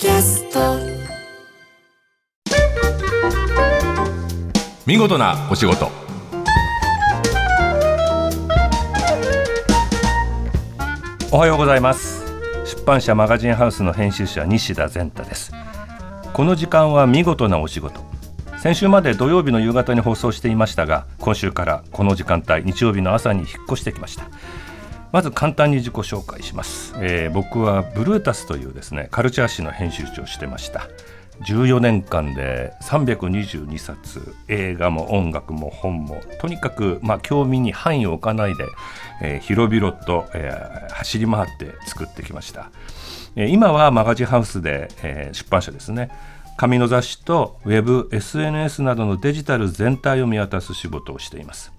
キャスト。見事なお仕事。おはようございます。出版社マガジンハウスの編集者西田善太です。この時間は見事なお仕事。先週まで土曜日の夕方に放送していましたが今週からこの時間帯日曜日の朝に引っ越してきましたまず簡単に自己紹介します、えー、僕はブルータスというですねカルチャー誌の編集長をしてました。14年間で322冊映画も音楽も本もとにかくまあ興味に範囲を置かないで、えー、広々と、えー、走り回って作ってきました、えー、今はマガジンハウスで、えー、出版社ですね。紙の雑誌とウェブ SNS などのデジタル全体を見渡す仕事をしています。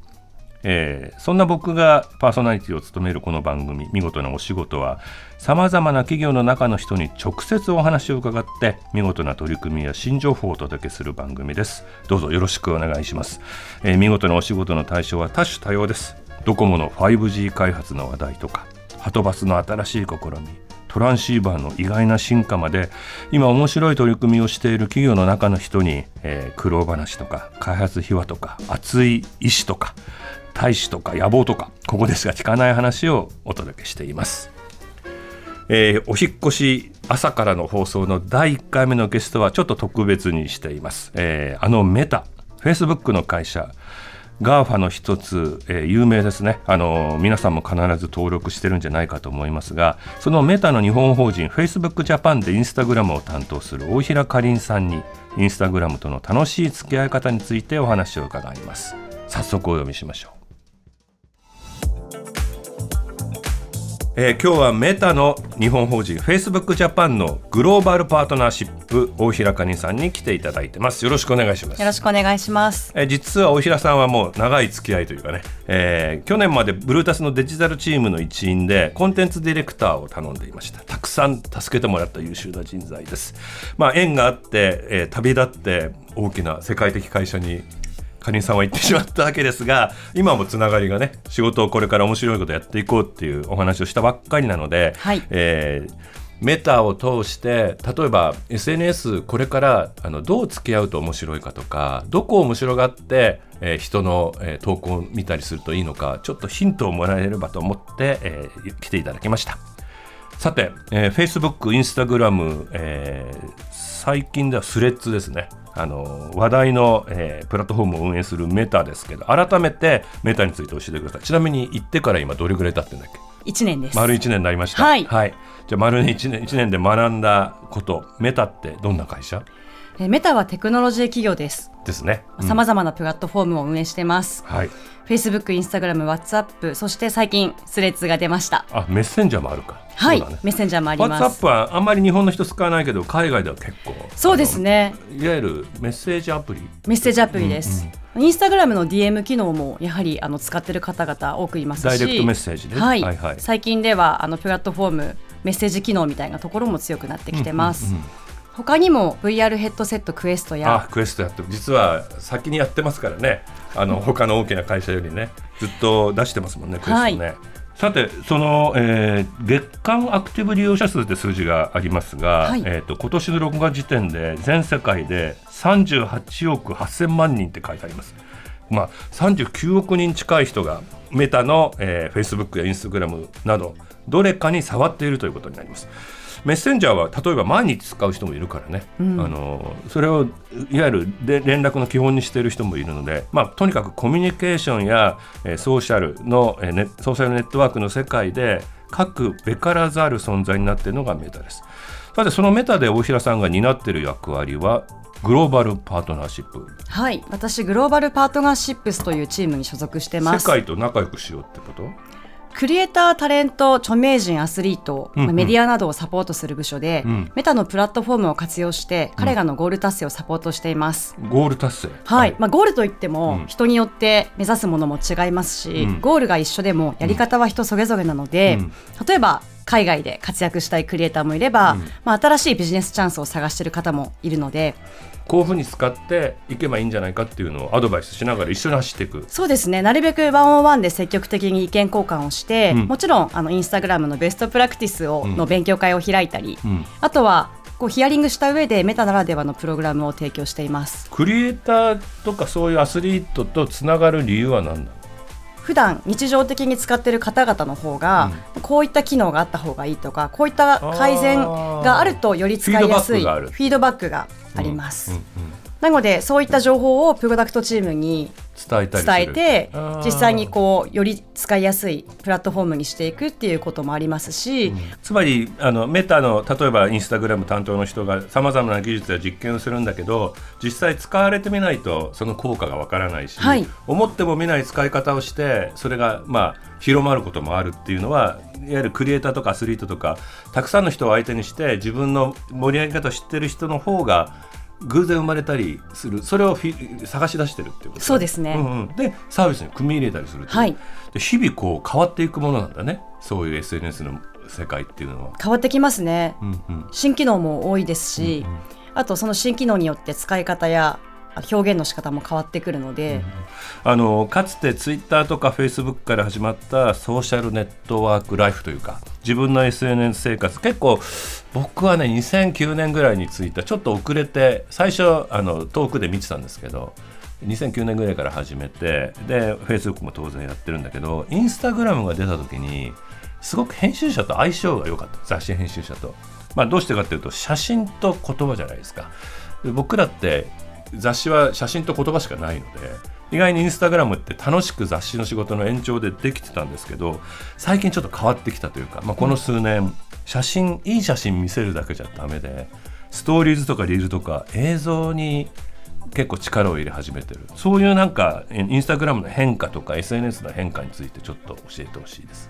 えー、そんな僕がパーソナリティを務めるこの番組「見事なお仕事は」さまざまな企業の中の人に直接お話を伺って見事な取り組みや新情報をお届けする番組です。どうぞよろしくお願いします、えー、見事なお仕事の対象は多種多様です。ドコモの 5G 開発の話題とかはとバスの新しい試みトランシーバーの意外な進化まで今面白い取り組みをしている企業の中の人に、えー、苦労話とか開発秘話とか熱い意志とか大志とか野望とかここでしか聞かない話をお届けしています、えー、お引越し朝からの放送の第1回目のゲストはちょっと特別にしています、えー、あのメタフェイスブックの会社 GAFA の一つ、えー、有名ですね。あの皆さんも必ず登録してるんじゃないかと思いますがそのメタの日本法人フェイスブックジャパンでインスタグラムを担当する大平かりんさんにインスタグラムとの楽しい付き合い方についてお話を伺います。早速お読みしましょう。えー、今日はメタの日本法人 Facebook ジャパンのグローバルパートナーシップ大平かにさんに来ていただいてます。よろしくお願いします。よろしくお願いします、えー、実は大平さんはもう長い付き合いというかね、えー、去年までブルータスのデジタルチームの一員でコンテンツディレクターを頼んでいました。たくさん助けてもらった優秀な人材です。まあ縁があって、えー、旅立って大きな世界的会社にかりんさんは言ってしまったわけですが今もつながりがね仕事をこれから面白いことやっていこうっていうお話をしたばっかりなので、はい、えー、メタを通して例えば SNS これからあのどう付き合うと面白いかとかどこを面白がって、えー、人の、えー、投稿を見たりするといいのかちょっとヒントをもらえればと思って、えー、来ていただきましたさて、えー、Facebook、Instagram、えー、最近ではスレッズですね。あの話題の、えー、プラットフォームを運営するメタですけど改めてメタについて教えてください。ちなみに行ってから今どれぐらい経ってんだっけ？1年です。丸1年になりました。はい、はい、じゃあ丸1年 ,1 年で学んだことメタってどんな会社？えメタはテクノロジー企業です。ですね。さまざまなプラットフォームを運営してます。はい。Facebook、Instagram、WhatsApp、そして最近スレッズが出ました。あ、メッセンジャーもあるか。はい、ね、メッセンジャーもあります。WhatsApp はあんまり日本の人使わないけど、海外では結構。そうですね。いわゆるメッセージアプリ。メッセージアプリです。インスタグラムの DM 機能もやはりあの使ってる方々多くいますし、ダイレクトメッセージで、はい、はいはい、最近ではあのプラットフォームメッセージ機能みたいなところも強くなってきてます。うんうんうん他にも VR ヘッドセットクエストやあクエストやって実は先にやってますからね。あの 他の大きな会社よりね。ずっと出してますもんねクエストね、はい、さてその、えー、月間アクティブ利用者数って数字がありますが、はい、えーと、今年の6月時点で全世界で38億8000万人って書いてあります。まあ、39億人近い人がメタの、えー、Facebook や Instagram などどれかに触っているということになります。メッセンジャーは例えば毎日使う人もいるからね、うん、あのそれをいわゆるで連絡の基本にしている人もいるので、まあ、とにかくコミュニケーションや、えー、ソーシャルの、えーね、ソーシャルネットワークの世界で各べからざる存在になっているのがメタです。さてそのメタで大平さんが担っている役割はグローバルパートナーシップ。はい。私グローバルパートナーシップスというチームに所属してます。世界と仲良くしようってこと？クリエイター、タレント、著名人、アスリート、うんうん、メディアなどをサポートする部署で、うん、メタのプラットフォームを活用して、彼らのゴール達成をサポートしています。ゴール達成。はい、はい、まあ、ゴールといっても、人によって目指すものも違いますし、ゴールが一緒でも、やり方は人それぞれなので、例えば、海外で活躍したいクリエイターもいれば、まあ、新しいビジネスチャンスを探している方もいるのでこういうふうに使っていけばいいんじゃないかっていうのをアドバイスしながら一緒に走っていく。そうですね。なるべくワンオンワンで積極的に意見交換をして、うん、もちろんあのインスタグラムのベストプラクティスを、の勉強会を開いたり、うん、あとはこうヒアリングした上でメタならではのプログラムを提供しています。クリエイターとかそういうアスリートとつながる理由は何なの普段日常的に使っている方々の方が、うん、こういった機能があった方がいいとかこういった改善があるとより使いやすいフィードバックがあります。なのでそういった情報をプロダクトチームに伝えて実際にこうより使いやすいプラットフォームにしていくっていうこともありますし、うん、つまりあのメタの例えばインスタグラム担当の人がさまざまな技術や実験をするんだけど実際使われてみないとその効果がわからないし、はい、思っても見ない使い方をしてそれがまあ広まることもあるっていうのはいわゆるクリエイターとかアスリートとかたくさんの人を相手にして自分の盛り上げ方を知ってる人の方が偶然生まれたりする。それを探し出してるっていうことそうですね、うんうん、でサービスに組み入れたりするはい、で日々こう変わっていくものなんだね。そういう SNS の世界っていうのは。変わってきますね、うんうん、新機能も多いですし、うんうん、あとその新機能によって使い方や表現の仕方も変わってくるので、うん、あのかつてツイッターとかフェイスブックから始まったソーシャルネットワークライフというか自分の SNS 生活結構僕はね2009年ぐらいにツイッターちょっと遅れて最初あの遠くで見てたんですけど2009年ぐらいから始めてでフェイスブックも当然やってるんだけどインスタグラムが出た時にすごく編集者と相性が良かった雑誌編集者と。まあ、どうしてかっていうと写真と言葉じゃないですか。僕らって雑誌は写真と言葉しかないので意外にインスタグラムって楽しく雑誌の仕事の延長でできてたんですけど最近ちょっと変わってきたというか、まあ、この数年写真いい写真見せるだけじゃダメでストーリーズとかリールとか映像に結構力を入れ始めてるそういうなんかインスタグラムの変化とか SNS の変化についてちょっと教えてほしいです。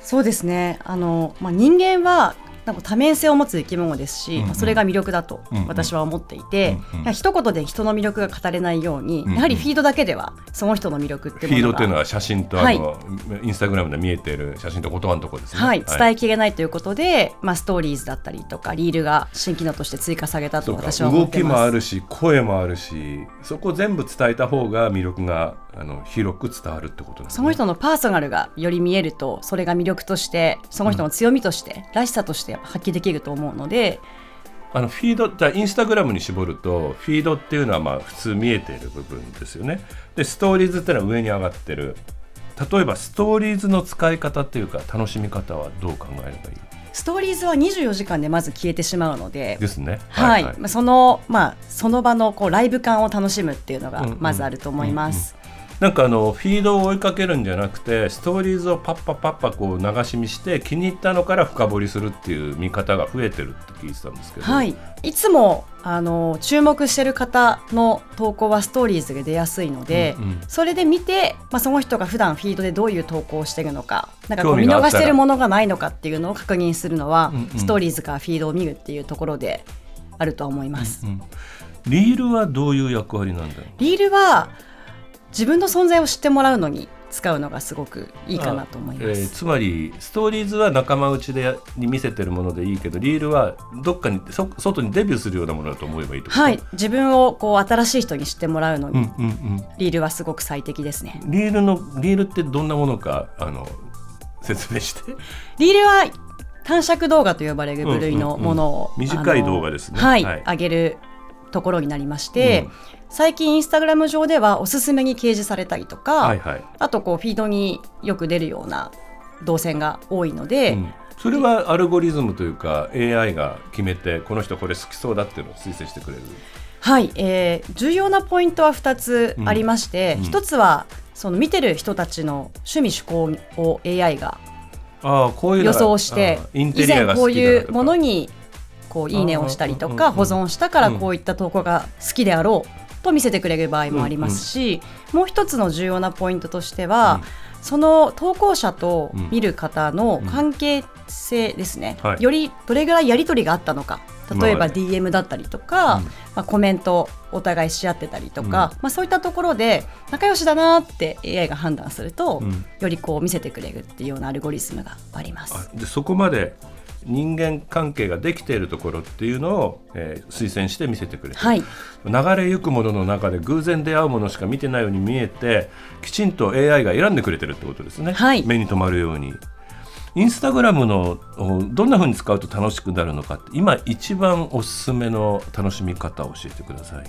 そうですねあの、まあ、人間はなんか多面性を持つ生き物ですし、うんうん、それが魅力だと私は思っていて、うんうん、一言で人の魅力が語れないように、うんうん、やはりフィードだけではその人の魅力っていうフィードっていうのは写真とあの、はい、インスタグラムで見えている写真と言葉のところですね、はい、伝えきれないということで、まあ、ストーリーズだったりとかリールが新機能として追加されたと私は思ってます。動きもあるし声もあるしそこ全部伝えた方が魅力があの広く伝わるってことです、ね、その人のパーソナルがより見えるとそれが魅力としてその人の強みとして、うん、らしさとして発揮できると思うので。あのフィードじゃインスタグラムに絞るとフィードっていうのはまあ普通見えている部分ですよね。でストーリーズっていうのは上に上がってる。例えばストーリーズの使い方っていうか楽しみ方はどう考えればいい？ストーリーズは24時間でまず消えてしまうので。ですね。はい、はい、そのまあその場のこうライブ感を楽しむっていうのがまずあると思います、なんかあのフィードを追いかけるんじゃなくてストーリーズをパッパパッパこう流し見して気に入ったのから深掘りするっていう見方が増えてるって聞いてたんですけど、はい、いつもあの注目してる方の投稿はストーリーズが出やすいので、うんうん、それで見て、まあ、その人が普段フィードでどういう投稿をしてるのかなんかこう見逃してるものがないのかっていうのを確認するのは、うんうん、ストーリーズかフィードを見るっていうところであると思います。うんうん、リールはどういう役割なんだろう？リールは自分の存在を知ってもらうのに使うのがすごくいいかなと思います、えー、つまりストーリーズは仲間内でに見せてるものでいいけどリールはどっかにそ外にデビューするようなものだと思えばいいと？はい。自分をこう新しい人に知ってもらうのに、うんうんうん、リールはすごく最適ですね。リールのリールってどんなものかあの説明して。リールは短尺動画と呼ばれる部類のものを、うんうんうん、短い動画ですね。はい、はい、上げるところになりまして、うん最近インスタグラム上ではおすすめに掲示されたりとか、はいはい、あとこうフィードによく出るような動線が多いので、うん、それはアルゴリズムというか AI が決めてこの人これ好きそうだっていうのを推薦してくれる？はい、えー、重要なポイントは2つありまして、うん、1つはその見てる人たちの趣味思考を AI が予想して以前こういうものにこういいねをしたりとか保存したからこういった投稿が好きであろうと見せてくれる場合もありますし、もう一つの重要なポイントとしては、その投稿者と見る方の関係性ですね、はい、よりどれぐらいやり取りがあったのか。例えば DM だったりとか、まあ、コメントお互いし合ってたりとか、まあ、そういったところで仲良しだなって AI が判断すると、よりこう見せてくれるっていうようなアルゴリズムがあります。でそこまで人間関係ができているところっていうのを、えー、推薦して見せてくれて、はい、流れゆくものの中で偶然出会うものしか見てないように見えてきちんと AI が選んでくれてるってことですね、はい、目に留まるように。インスタグラムのどんなふうに使うと楽しくなるのかって今一番おすすめの楽しみ方を教えてください。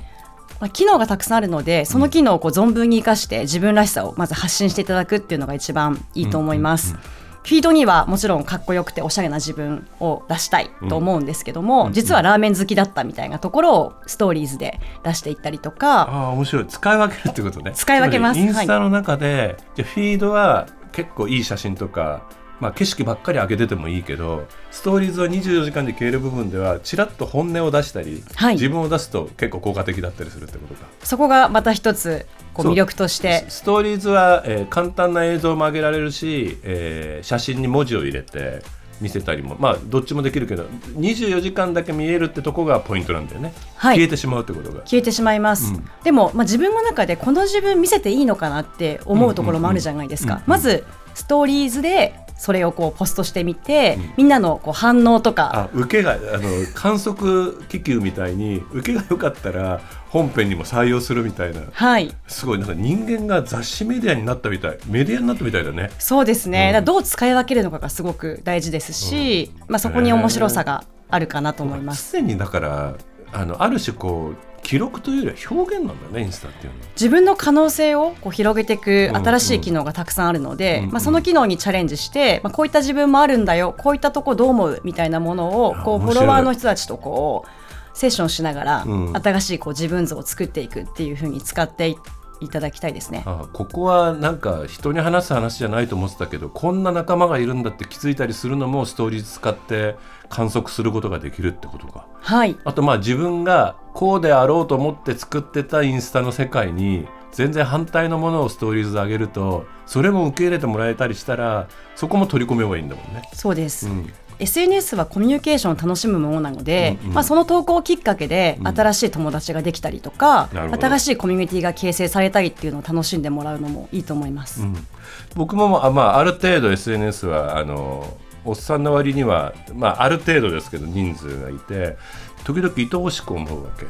まあ、機能がたくさんあるのでその機能をこう存分に生かして自分らしさをまず発信していただくっていうのが一番いいと思います。うんうんうんフィードにはもちろんかっこよくておしゃれな自分を出したいと思うんですけども、うん、実はラーメン好きだったみたいなところをストーリーズで出していったりとか。あ面白い。使い分けるってことね。使い分けます。インスタの中で、はい、じゃフィードは結構いい写真とかまあ、景色ばっかり上げててもいいけどストーリーズは24時間で消える部分ではちらっと本音を出したり、はい、自分を出すと結構効果的だったりするってことか。そこがまた一つこう魅力として。ストーリーズは、えー、簡単な映像も上げられるし、えー、写真に文字を入れて見せたりもまあどっちもできるけど24時間だけ見えるってとこがポイントなんだよね、はい、消えてしまうってことが。消えてしまいます、うん、でも、まあ、自分の中でこの自分見せていいのかなって思うところもあるじゃないですか、まずストーリーズでそれをこうポストしてみて、うん、みんなのこう反応とか。あ受けがあの観測気球みたいに受けが良かったら本編にも採用するみたいな、はい、すごいなんか人間が雑誌メディアになったみたい。メディアになったみたいだね。そうですね、うん、どう使い分けるのかがすごく大事ですし、うん、まあ、そこに面白さがあるかなと思います。常にだからあのある種こう記録というよりは表現なんだねインスタっていうのは。自分の可能性をこう広げていく新しい機能がたくさんあるので、うんうん、まあ、その機能にチャレンジして、まあ、こういった自分もあるんだよこういったとこどう思うみたいなものをこうフォロワーの人たちとこうセッションしながら、新しいこう自分像を作っていくっていうふうに使っていいただきたいですねあここはなんか人に話す話じゃないと思ってたけどこんな仲間がいるんだって気づいたりするのもストーリーズ使って観測することができるってことか。はい、あとまあ自分がこうであろうと思って作ってたインスタの世界に全然反対のものをストーリーズで上げるとそれも受け入れてもらえたりしたらそこも取り込めばいいんだもんね。そうです、うん SNS はコミュニケーションを楽しむものなので、うんうん、まあ、その投稿きっかけで新しい友達ができたりとか、うん、新しいコミュニティが形成されたりっていうのを楽しんでもらうのもいいと思います。うん、僕もあ、まあ、ある程度 SNS はあのおっさんの割には、まあ、ある程度ですけど人数がいて時々愛おしく思うわけ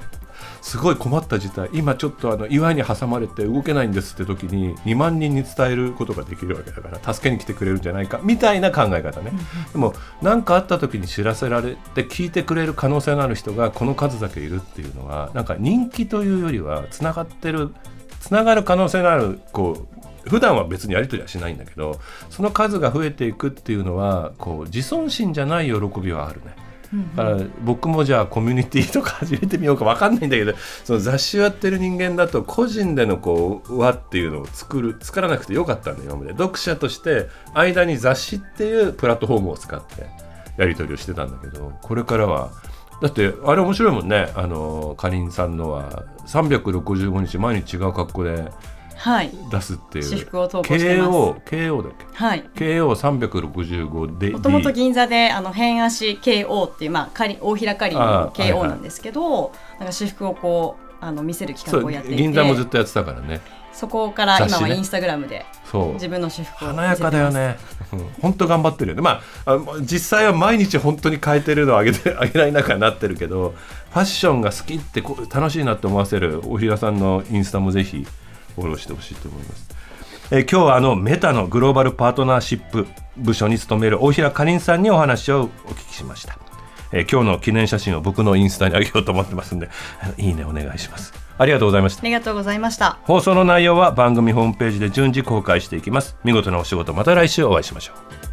すごい困った事態。今ちょっとあの岩に挟まれて動けないんですって時に2万人に伝えることができるわけだから助けに来てくれるんじゃないかみたいな考え方ね、でも何かあった時に知らせられて聞いてくれる可能性のある人がこの数だけいるっていうのはなんか人気というよりはつながってるつながる可能性のあるこう普段は別にやり取りはしないんだけどその数が増えていくっていうのはこう自尊心じゃない喜びはあるね。だから僕もじゃあコミュニティとか始めてみようか分かんないんだけどその雑誌をやってる人間だと個人でのこう輪っていうのを作る作らなくてよかったんだ今まで。読者として間に雑誌っていうプラットフォームを使ってやり取りをしてたんだけどこれからはだってあれ面白いもんね。あのかりんさんのは365日毎日違う格好で出すっていう、私服を投稿してます。KO, KO だっけ？はい。KO365 でもともと銀座であの変足 KO っていう、まあ、かり大平かりの KO なんですけど、はいはい、なんか私服をこうあの見せる企画をやっていて。銀座もずっとやってたからね。そこから今はインスタグラムで自分の私服を華やかだよね。本当頑張ってるよね。まあ実際は毎日本当に変えてるのをあげて あげない中になってるけどファッションが好きってこ楽しいなって思わせる大平さんのインスタもぜひフォローしてほしいと思います。えー、今日はあのメタのグローバルパートナーシップ部署に勤める大平かりんさんにお話をお聞きしました。えー、今日の記念写真を僕のインスタに上げようと思ってますんで、いいねお願いします。ありがとうございました。ありがとうございました。放送の内容は番組ホームページで順次公開していきます。見事なお仕事また来週お会いしましょう。